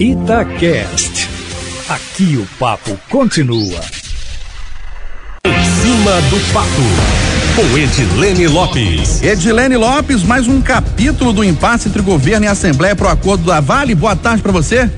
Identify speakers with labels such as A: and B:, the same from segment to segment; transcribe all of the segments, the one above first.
A: Itacast. Aqui o papo continua.
B: Em cima do papo, com Edilene Lopes.
C: Edilene Lopes, mais um capítulo do impasse entre governo e Assembleia para o acordo da Vale. Boa tarde para você.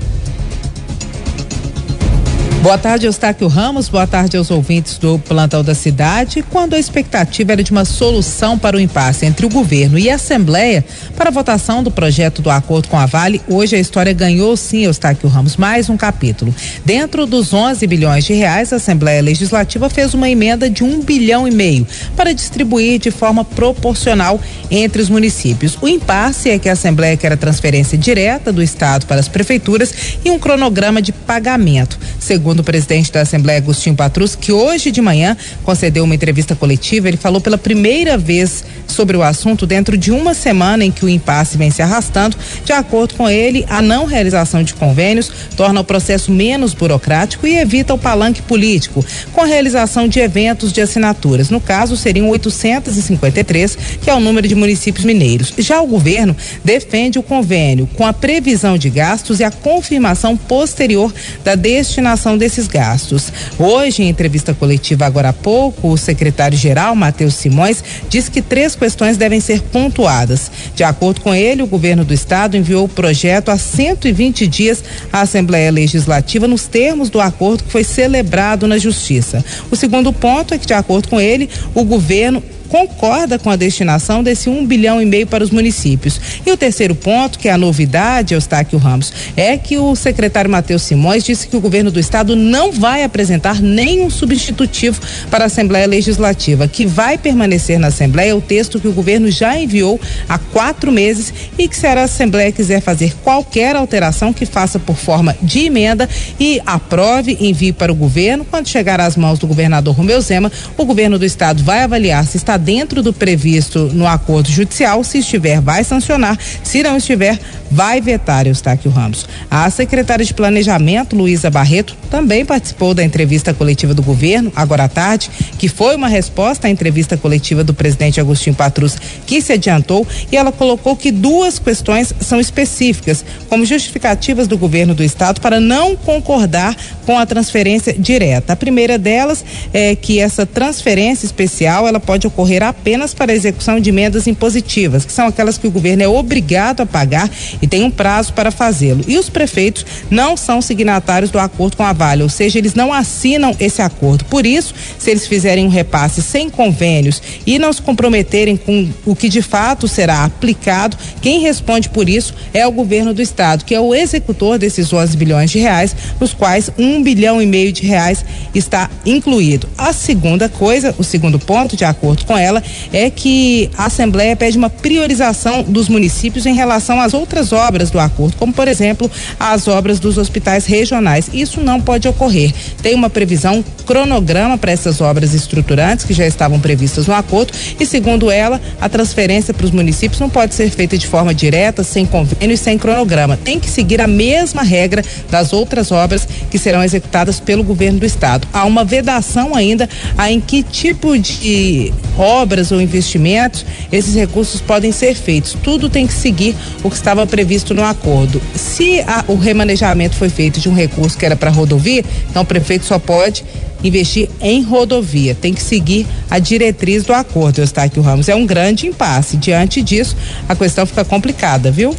D: Boa tarde, Eustáquio Ramos. Boa tarde aos ouvintes do Plantão da Cidade. Quando a expectativa era de uma solução para o impasse entre o governo e a Assembleia para a votação do projeto do acordo com a Vale, hoje a história ganhou sim, Eustáquio Ramos, mais um capítulo. Dentro dos 11 bilhões de reais, a Assembleia Legislativa fez uma emenda de um bilhão e meio para distribuir de forma proporcional entre os municípios. O impasse é que a Assembleia quer a transferência direta do Estado para as prefeituras e um cronograma de pagamento. Segundo o presidente da Assembleia, Agostinho Patrus, que hoje de manhã concedeu uma entrevista coletiva, ele falou pela primeira vez sobre o assunto dentro de uma semana em que o impasse vem se arrastando. De acordo com ele, a não realização de convênios torna o processo menos burocrático e evita o palanque político, com a realização de eventos de assinaturas. No caso, seriam 853, que é o número de municípios mineiros. Já o governo defende o convênio com a previsão de gastos e a confirmação posterior da destinação desses gastos. Hoje, em entrevista coletiva agora há pouco, o secretário-geral, Matheus Simões, disse que três questões devem ser pontuadas. De acordo com ele, o governo do estado enviou o projeto há 120 dias à Assembleia Legislativa nos termos do acordo que foi celebrado na Justiça. O segundo ponto é que, de acordo com ele, o governo concorda com a destinação desse um bilhão e meio para os municípios. E o terceiro ponto, que é a novidade, Eustáquio Ramos, é que o secretário Matheus Simões disse que o governo do estado não vai apresentar nenhum substitutivo para a Assembleia Legislativa, que vai permanecer na Assembleia o texto que o governo já enviou há quatro meses e que se a Assembleia quiser fazer qualquer alteração que faça por forma de emenda e aprove, envie para o governo. Quando chegar às mãos do governador Romeu Zema, o governo do estado vai avaliar se está dentro do previsto no acordo judicial. Se estiver, vai sancionar. Se não estiver, vai vetar, Eustáquio Ramos. A secretária de Planejamento, Luísa Barreto, também participou da entrevista coletiva do governo, agora à tarde, que foi uma resposta à entrevista coletiva do presidente Agostinho Patrus, que se adiantou, e ela colocou que duas questões são específicas, como justificativas do governo do estado para não concordar com a transferência direta. A primeira delas é que essa transferência especial ela pode ocorrer apenas para a execução de emendas impositivas, que são aquelas que o governo é obrigado a pagar e tem um prazo para fazê-lo. E os prefeitos não são signatários do acordo com a Vale, ou seja, eles não assinam esse acordo. Por isso, se eles fizerem um repasse sem convênios e não se comprometerem com o que de fato será aplicado, quem responde por isso é o governo do estado, que é o executor desses 11 bilhões de reais, nos quais um bilhão e meio de reais está incluído. A segunda coisa, o segundo ponto, de acordo com ela é que a Assembleia pede uma priorização dos municípios em relação às outras obras do acordo, como por exemplo as obras dos hospitais regionais. Isso não pode ocorrer. Tem uma previsão, cronograma para essas obras estruturantes que já estavam previstas no acordo e segundo ela, a transferência para os municípios não pode ser feita de forma direta, sem convênio e sem cronograma. Tem que seguir a mesma regra das outras obras que serão executadas pelo governo do estado. Há uma vedação ainda a em que tipo de obras ou investimentos, esses recursos podem ser feitos. Tudo tem que seguir o que estava previsto no acordo. Se a, o remanejamento foi feito de um recurso que era para rodovia, então o prefeito só pode investir em rodovia. Tem que seguir a diretriz do acordo, Eustáquio Ramos. É um grande impasse. Diante disso, a questão fica complicada, viu?